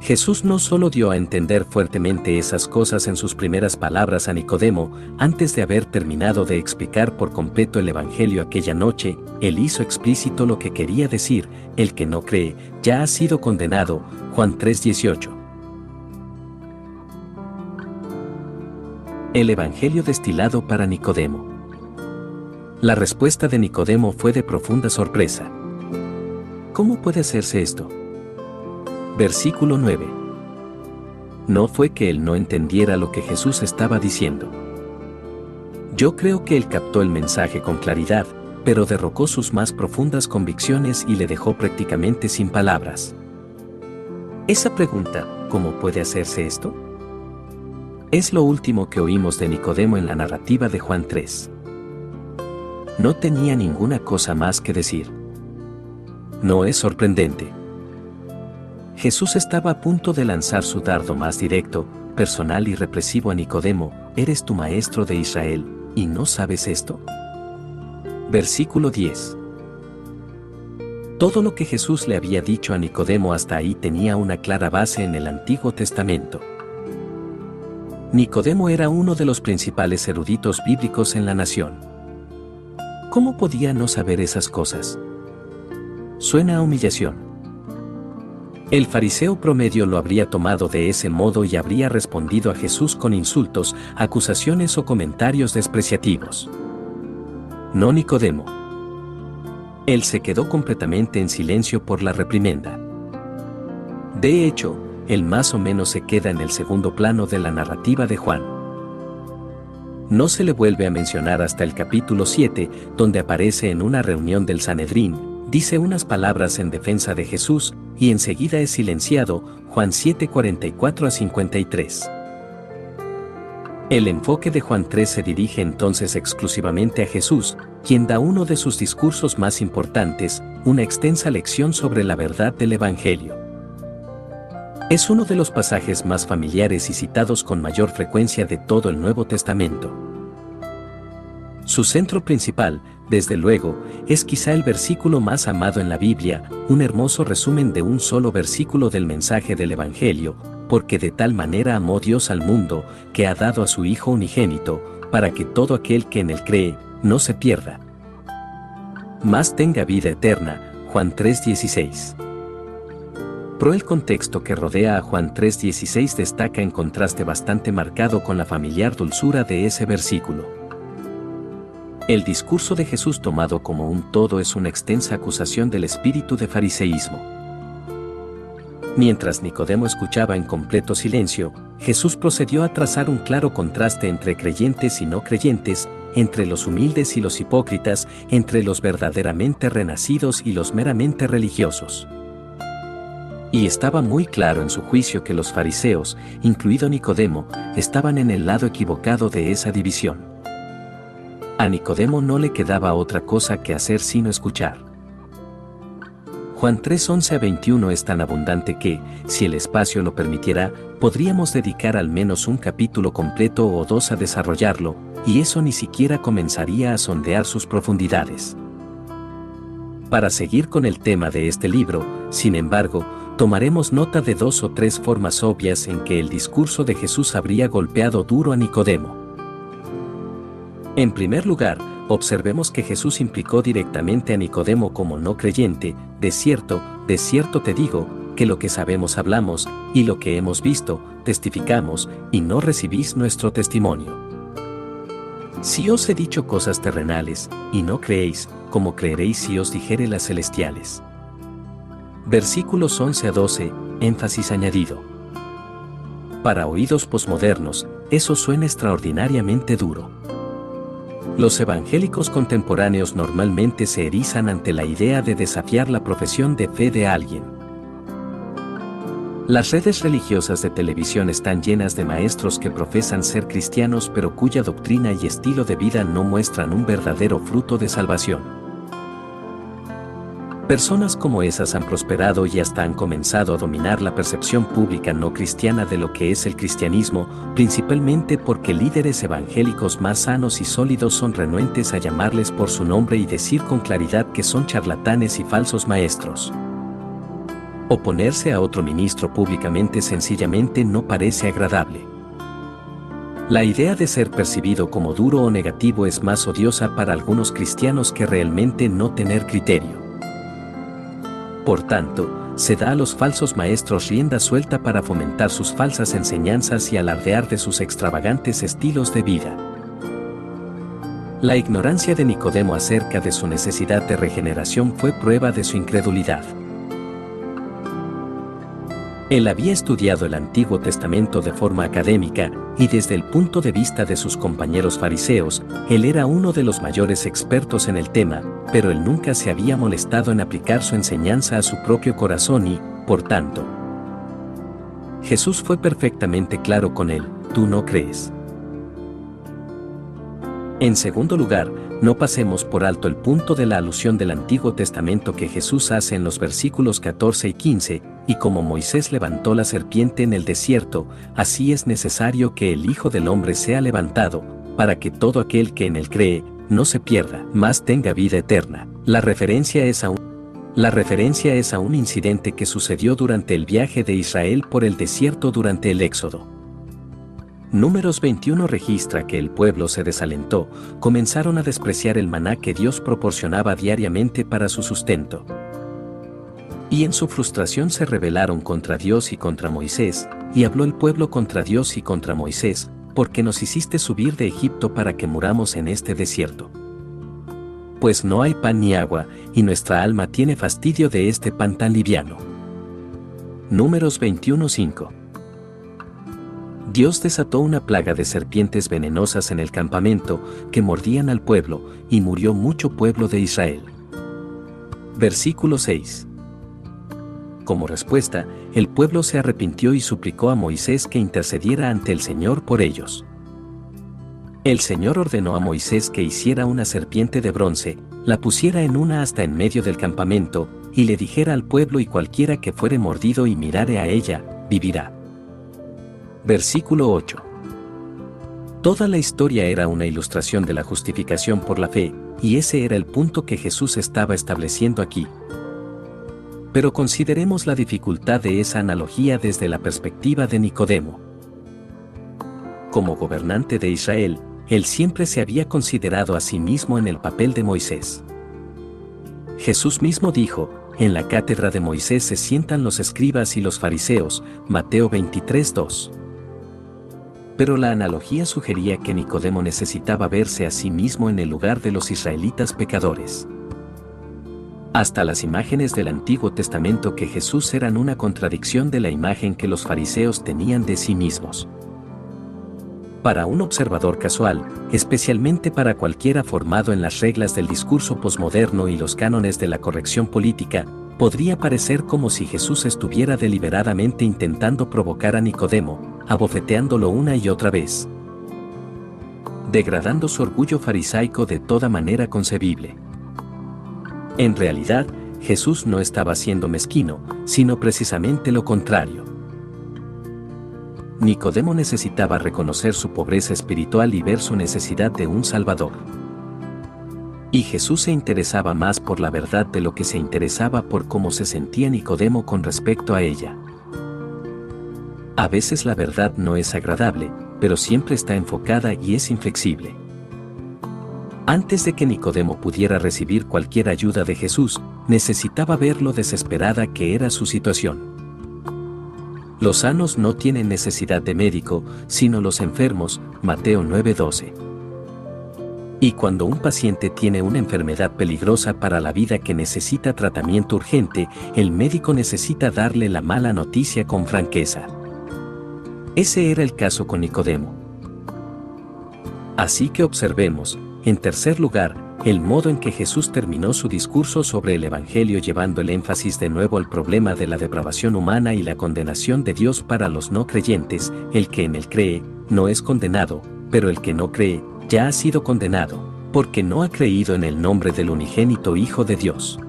Jesús no solo dio a entender fuertemente esas cosas en sus primeras palabras a Nicodemo, antes de haber terminado de explicar por completo el Evangelio aquella noche, él hizo explícito lo que quería decir, el que no cree, ya ha sido condenado, Juan 3:18. El Evangelio destilado para Nicodemo. La respuesta de Nicodemo fue de profunda sorpresa. ¿Cómo puede hacerse esto? Versículo 9. No fue que él no entendiera lo que Jesús estaba diciendo. Yo creo que él captó el mensaje con claridad, pero derrocó sus más profundas convicciones y le dejó prácticamente sin palabras. Esa pregunta, ¿cómo puede hacerse esto? Es lo último que oímos de Nicodemo en la narrativa de Juan 3. No tenía ninguna cosa más que decir. No es sorprendente. Jesús estaba a punto de lanzar su dardo más directo, personal y represivo a Nicodemo, ¿eres tu maestro de Israel, y no sabes esto? Versículo 10. Todo lo que Jesús le había dicho a Nicodemo hasta ahí tenía una clara base en el Antiguo Testamento. Nicodemo era uno de los principales eruditos bíblicos en la nación. ¿Cómo podía no saber esas cosas? Suena a humillación. El fariseo promedio lo habría tomado de ese modo y habría respondido a Jesús con insultos, acusaciones o comentarios despreciativos. No Nicodemo. Él se quedó completamente en silencio por la reprimenda. De hecho, el más o menos se queda en el segundo plano de la narrativa de Juan. No se le vuelve a mencionar hasta el capítulo 7, donde aparece en una reunión del Sanedrín, dice unas palabras en defensa de Jesús, y enseguida es silenciado, Juan 7, 44 a 53. El enfoque de Juan 3 se dirige entonces exclusivamente a Jesús, quien da uno de sus discursos más importantes, una extensa lección sobre la verdad del Evangelio. Es uno de los pasajes más familiares y citados con mayor frecuencia de todo el Nuevo Testamento. Su centro principal, desde luego, es quizá el versículo más amado en la Biblia, un hermoso resumen de un solo versículo del mensaje del Evangelio, porque de tal manera amó Dios al mundo, que ha dado a su Hijo unigénito, para que todo aquel que en él cree, no se pierda. Más tenga vida eterna, Juan 3:16. Pro el contexto que rodea a Juan 3:16 destaca en contraste bastante marcado con la familiar dulzura de ese versículo. El discurso de Jesús tomado como un todo es una extensa acusación del espíritu de fariseísmo. Mientras Nicodemo escuchaba en completo silencio, Jesús procedió a trazar un claro contraste entre creyentes y no creyentes, entre los humildes y los hipócritas, entre los verdaderamente renacidos y los meramente religiosos. Y estaba muy claro en su juicio que los fariseos, incluido Nicodemo, estaban en el lado equivocado de esa división. A Nicodemo no le quedaba otra cosa que hacer sino escuchar. Juan 3 11 a 21 es tan abundante que, si el espacio lo permitiera, podríamos dedicar al menos un capítulo completo o dos a desarrollarlo, y eso ni siquiera comenzaría a sondear sus profundidades. Para seguir con el tema de este libro, sin embargo, tomaremos nota de dos o tres formas obvias en que el discurso de Jesús habría golpeado duro a Nicodemo. En primer lugar, observemos que Jesús implicó directamente a Nicodemo como no creyente, de cierto, de cierto te digo, que lo que sabemos hablamos, y lo que hemos visto, testificamos, y no recibís nuestro testimonio. Si os he dicho cosas terrenales, y no creéis, como creeréis si os dijere las celestiales. Versículos 11 a 12, énfasis añadido. Para oídos posmodernos, eso suena extraordinariamente duro. Los evangélicos contemporáneos normalmente se erizan ante la idea de desafiar la profesión de fe de alguien. Las redes religiosas de televisión están llenas de maestros que profesan ser cristianos pero cuya doctrina y estilo de vida no muestran un verdadero fruto de salvación. Personas como esas han prosperado y hasta han comenzado a dominar la percepción pública no cristiana de lo que es el cristianismo, principalmente porque líderes evangélicos más sanos y sólidos son renuentes a llamarles por su nombre y decir con claridad que son charlatanes y falsos maestros. Oponerse a otro ministro públicamente sencillamente no parece agradable. La idea de ser percibido como duro o negativo es más odiosa para algunos cristianos que realmente no tener criterio. Por tanto, se da a los falsos maestros rienda suelta para fomentar sus falsas enseñanzas y alardear de sus extravagantes estilos de vida. La ignorancia de Nicodemo acerca de su necesidad de regeneración fue prueba de su incredulidad. Él había estudiado el Antiguo Testamento de forma académica, y desde el punto de vista de sus compañeros fariseos, él era uno de los mayores expertos en el tema, pero él nunca se había molestado en aplicar su enseñanza a su propio corazón y, por tanto, Jesús fue perfectamente claro con él, tú no crees. En segundo lugar, no pasemos por alto el punto de la alusión del Antiguo Testamento que Jesús hace en los versículos 14 y 15, y como Moisés levantó la serpiente en el desierto, así es necesario que el Hijo del Hombre sea levantado, para que todo aquel que en él cree, no se pierda, mas tenga vida eterna. La referencia es a un la referencia es a un incidente que sucedió durante el viaje de Israel por el desierto durante el Éxodo. Números 21 registra que el pueblo se desalentó, comenzaron a despreciar el maná que Dios proporcionaba diariamente para su sustento. Y en su frustración se rebelaron contra Dios y contra Moisés, y habló el pueblo contra Dios y contra Moisés, porque nos hiciste subir de Egipto para que muramos en este desierto. Pues no hay pan ni agua, y nuestra alma tiene fastidio de este pan tan liviano. Números 21:5 Dios desató una plaga de serpientes venenosas en el campamento que mordían al pueblo, y murió mucho pueblo de Israel. Versículo 6. Como respuesta, el pueblo se arrepintió y suplicó a Moisés que intercediera ante el Señor por ellos. El Señor ordenó a Moisés que hiciera una serpiente de bronce, la pusiera en una hasta en medio del campamento, y le dijera al pueblo y cualquiera que fuere mordido y mirare a ella, vivirá. Versículo 8. Toda la historia era una ilustración de la justificación por la fe, y ese era el punto que Jesús estaba estableciendo aquí. Pero consideremos la dificultad de esa analogía desde la perspectiva de Nicodemo. Como gobernante de Israel, él siempre se había considerado a sí mismo en el papel de Moisés. Jesús mismo dijo, en la cátedra de Moisés se sientan los escribas y los fariseos, Mateo 23:2 pero la analogía sugería que Nicodemo necesitaba verse a sí mismo en el lugar de los israelitas pecadores. Hasta las imágenes del Antiguo Testamento que Jesús eran una contradicción de la imagen que los fariseos tenían de sí mismos. Para un observador casual, especialmente para cualquiera formado en las reglas del discurso posmoderno y los cánones de la corrección política, podría parecer como si Jesús estuviera deliberadamente intentando provocar a Nicodemo, abofeteándolo una y otra vez, degradando su orgullo farisaico de toda manera concebible. En realidad, Jesús no estaba siendo mezquino, sino precisamente lo contrario. Nicodemo necesitaba reconocer su pobreza espiritual y ver su necesidad de un Salvador. Y Jesús se interesaba más por la verdad de lo que se interesaba por cómo se sentía Nicodemo con respecto a ella. A veces la verdad no es agradable, pero siempre está enfocada y es inflexible. Antes de que Nicodemo pudiera recibir cualquier ayuda de Jesús, necesitaba ver lo desesperada que era su situación. Los sanos no tienen necesidad de médico, sino los enfermos, Mateo 9:12. Y cuando un paciente tiene una enfermedad peligrosa para la vida que necesita tratamiento urgente, el médico necesita darle la mala noticia con franqueza. Ese era el caso con Nicodemo. Así que observemos, en tercer lugar, el modo en que Jesús terminó su discurso sobre el Evangelio llevando el énfasis de nuevo al problema de la depravación humana y la condenación de Dios para los no creyentes, el que en él cree, no es condenado, pero el que no cree, ya ha sido condenado, porque no ha creído en el nombre del unigénito Hijo de Dios.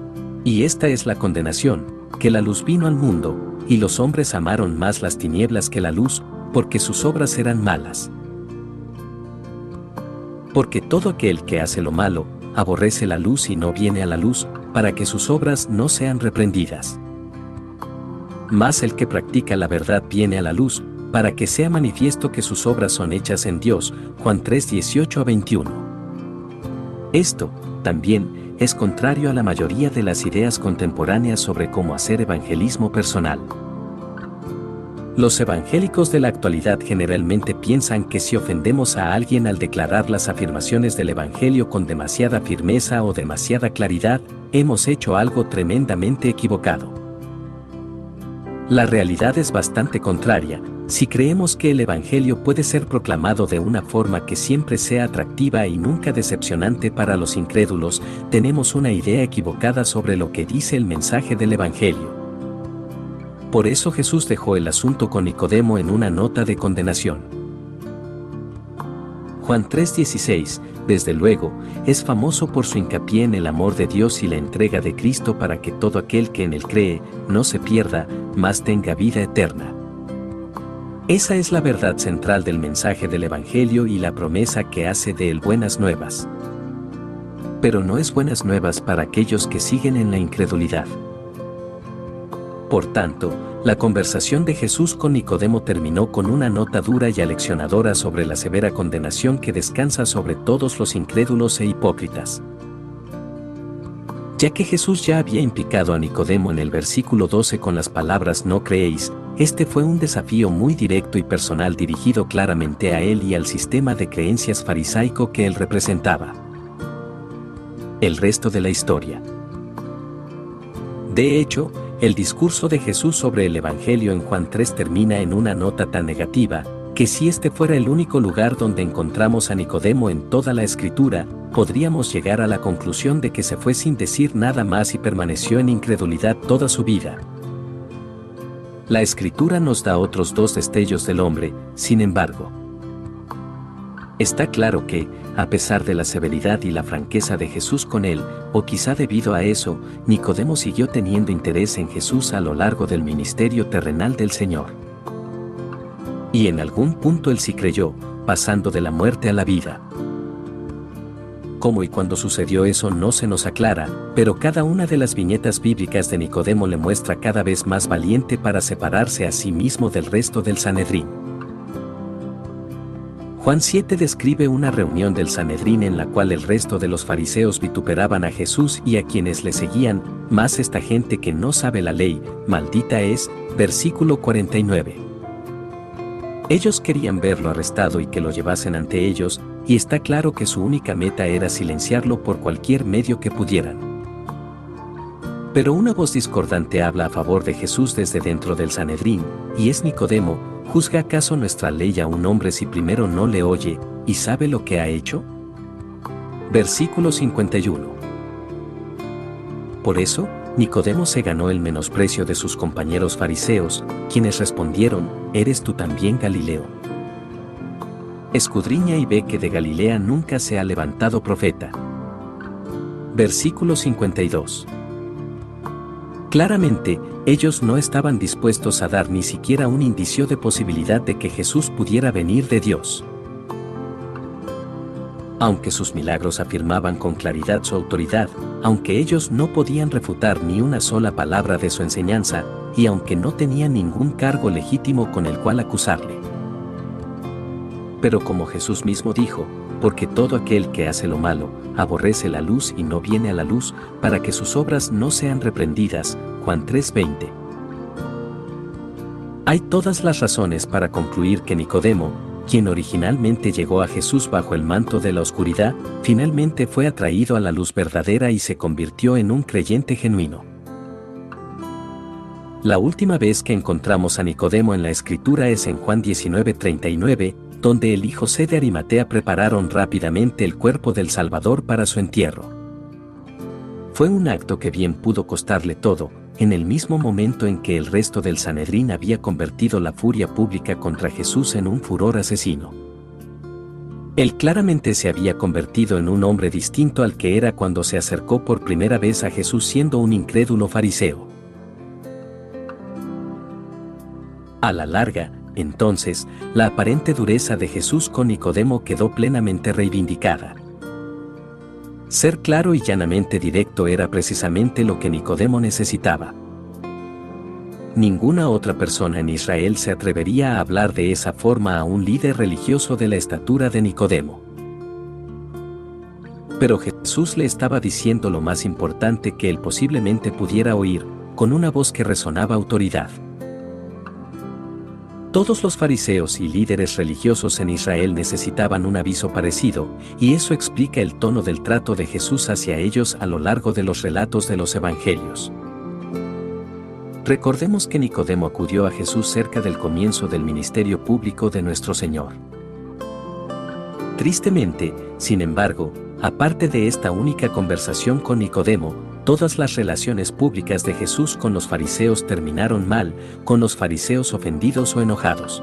Y esta es la condenación, que la luz vino al mundo, y los hombres amaron más las tinieblas que la luz, porque sus obras eran malas porque todo aquel que hace lo malo, aborrece la luz y no viene a la luz, para que sus obras no sean reprendidas. Mas el que practica la verdad viene a la luz, para que sea manifiesto que sus obras son hechas en Dios. Juan 3, 18 a 21. Esto, también, es contrario a la mayoría de las ideas contemporáneas sobre cómo hacer evangelismo personal. Los evangélicos de la actualidad generalmente piensan que si ofendemos a alguien al declarar las afirmaciones del Evangelio con demasiada firmeza o demasiada claridad, hemos hecho algo tremendamente equivocado. La realidad es bastante contraria, si creemos que el Evangelio puede ser proclamado de una forma que siempre sea atractiva y nunca decepcionante para los incrédulos, tenemos una idea equivocada sobre lo que dice el mensaje del Evangelio. Por eso Jesús dejó el asunto con Nicodemo en una nota de condenación. Juan 3:16, desde luego, es famoso por su hincapié en el amor de Dios y la entrega de Cristo para que todo aquel que en él cree no se pierda, mas tenga vida eterna. Esa es la verdad central del mensaje del Evangelio y la promesa que hace de él buenas nuevas. Pero no es buenas nuevas para aquellos que siguen en la incredulidad. Por tanto, la conversación de Jesús con Nicodemo terminó con una nota dura y aleccionadora sobre la severa condenación que descansa sobre todos los incrédulos e hipócritas. Ya que Jesús ya había implicado a Nicodemo en el versículo 12 con las palabras no creéis, este fue un desafío muy directo y personal dirigido claramente a él y al sistema de creencias farisaico que él representaba. El resto de la historia. De hecho, el discurso de Jesús sobre el Evangelio en Juan 3 termina en una nota tan negativa, que si este fuera el único lugar donde encontramos a Nicodemo en toda la escritura, podríamos llegar a la conclusión de que se fue sin decir nada más y permaneció en incredulidad toda su vida. La escritura nos da otros dos destellos del hombre, sin embargo. Está claro que, a pesar de la severidad y la franqueza de Jesús con él, o quizá debido a eso, Nicodemo siguió teniendo interés en Jesús a lo largo del ministerio terrenal del Señor. Y en algún punto él sí creyó, pasando de la muerte a la vida. Cómo y cuándo sucedió eso no se nos aclara, pero cada una de las viñetas bíblicas de Nicodemo le muestra cada vez más valiente para separarse a sí mismo del resto del Sanedrín. Juan 7 describe una reunión del Sanedrín en la cual el resto de los fariseos vituperaban a Jesús y a quienes le seguían, más esta gente que no sabe la ley, maldita es, versículo 49. Ellos querían verlo arrestado y que lo llevasen ante ellos, y está claro que su única meta era silenciarlo por cualquier medio que pudieran. Pero una voz discordante habla a favor de Jesús desde dentro del Sanedrín, y es Nicodemo, ¿juzga acaso nuestra ley a un hombre si primero no le oye, y sabe lo que ha hecho? Versículo 51. Por eso, Nicodemo se ganó el menosprecio de sus compañeros fariseos, quienes respondieron, ¿eres tú también Galileo? Escudriña y ve que de Galilea nunca se ha levantado profeta. Versículo 52. Claramente, ellos no estaban dispuestos a dar ni siquiera un indicio de posibilidad de que Jesús pudiera venir de Dios. Aunque sus milagros afirmaban con claridad su autoridad, aunque ellos no podían refutar ni una sola palabra de su enseñanza, y aunque no tenían ningún cargo legítimo con el cual acusarle. Pero como Jesús mismo dijo, porque todo aquel que hace lo malo, aborrece la luz y no viene a la luz, para que sus obras no sean reprendidas. Juan 3:20. Hay todas las razones para concluir que Nicodemo, quien originalmente llegó a Jesús bajo el manto de la oscuridad, finalmente fue atraído a la luz verdadera y se convirtió en un creyente genuino. La última vez que encontramos a Nicodemo en la escritura es en Juan 19:39, donde el hijo José de Arimatea prepararon rápidamente el cuerpo del Salvador para su entierro. Fue un acto que bien pudo costarle todo, en el mismo momento en que el resto del Sanedrín había convertido la furia pública contra Jesús en un furor asesino. Él claramente se había convertido en un hombre distinto al que era cuando se acercó por primera vez a Jesús siendo un incrédulo fariseo. A la larga, entonces, la aparente dureza de Jesús con Nicodemo quedó plenamente reivindicada. Ser claro y llanamente directo era precisamente lo que Nicodemo necesitaba. Ninguna otra persona en Israel se atrevería a hablar de esa forma a un líder religioso de la estatura de Nicodemo. Pero Jesús le estaba diciendo lo más importante que él posiblemente pudiera oír, con una voz que resonaba autoridad. Todos los fariseos y líderes religiosos en Israel necesitaban un aviso parecido, y eso explica el tono del trato de Jesús hacia ellos a lo largo de los relatos de los evangelios. Recordemos que Nicodemo acudió a Jesús cerca del comienzo del ministerio público de nuestro Señor. Tristemente, sin embargo, aparte de esta única conversación con Nicodemo, todas las relaciones públicas de Jesús con los fariseos terminaron mal, con los fariseos ofendidos o enojados.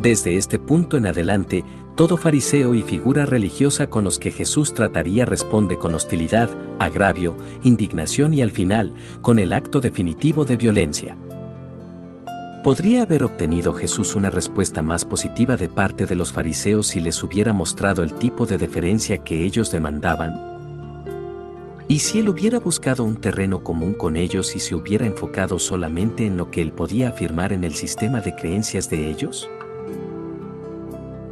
Desde este punto en adelante, todo fariseo y figura religiosa con los que Jesús trataría responde con hostilidad, agravio, indignación y al final, con el acto definitivo de violencia. ¿Podría haber obtenido Jesús una respuesta más positiva de parte de los fariseos si les hubiera mostrado el tipo de deferencia que ellos demandaban? ¿Y si él hubiera buscado un terreno común con ellos y se hubiera enfocado solamente en lo que él podía afirmar en el sistema de creencias de ellos?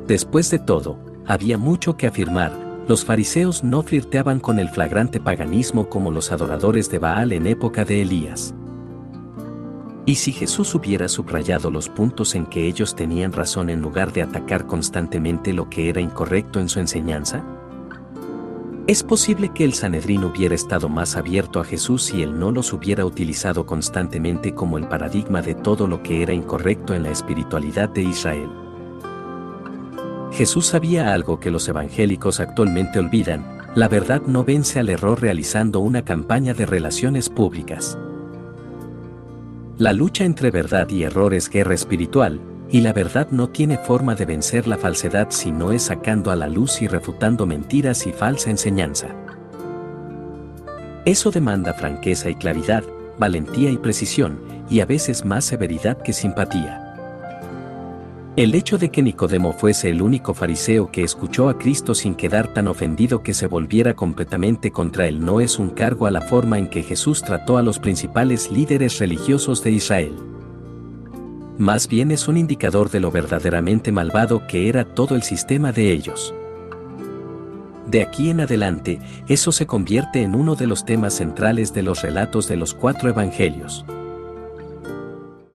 Después de todo, había mucho que afirmar, los fariseos no flirteaban con el flagrante paganismo como los adoradores de Baal en época de Elías. ¿Y si Jesús hubiera subrayado los puntos en que ellos tenían razón en lugar de atacar constantemente lo que era incorrecto en su enseñanza? Es posible que el Sanedrín hubiera estado más abierto a Jesús si él no los hubiera utilizado constantemente como el paradigma de todo lo que era incorrecto en la espiritualidad de Israel. Jesús sabía algo que los evangélicos actualmente olvidan, la verdad no vence al error realizando una campaña de relaciones públicas. La lucha entre verdad y error es guerra espiritual, y la verdad no tiene forma de vencer la falsedad si no es sacando a la luz y refutando mentiras y falsa enseñanza. Eso demanda franqueza y claridad, valentía y precisión, y a veces más severidad que simpatía. El hecho de que Nicodemo fuese el único fariseo que escuchó a Cristo sin quedar tan ofendido que se volviera completamente contra él no es un cargo a la forma en que Jesús trató a los principales líderes religiosos de Israel más bien es un indicador de lo verdaderamente malvado que era todo el sistema de ellos. De aquí en adelante, eso se convierte en uno de los temas centrales de los relatos de los cuatro evangelios.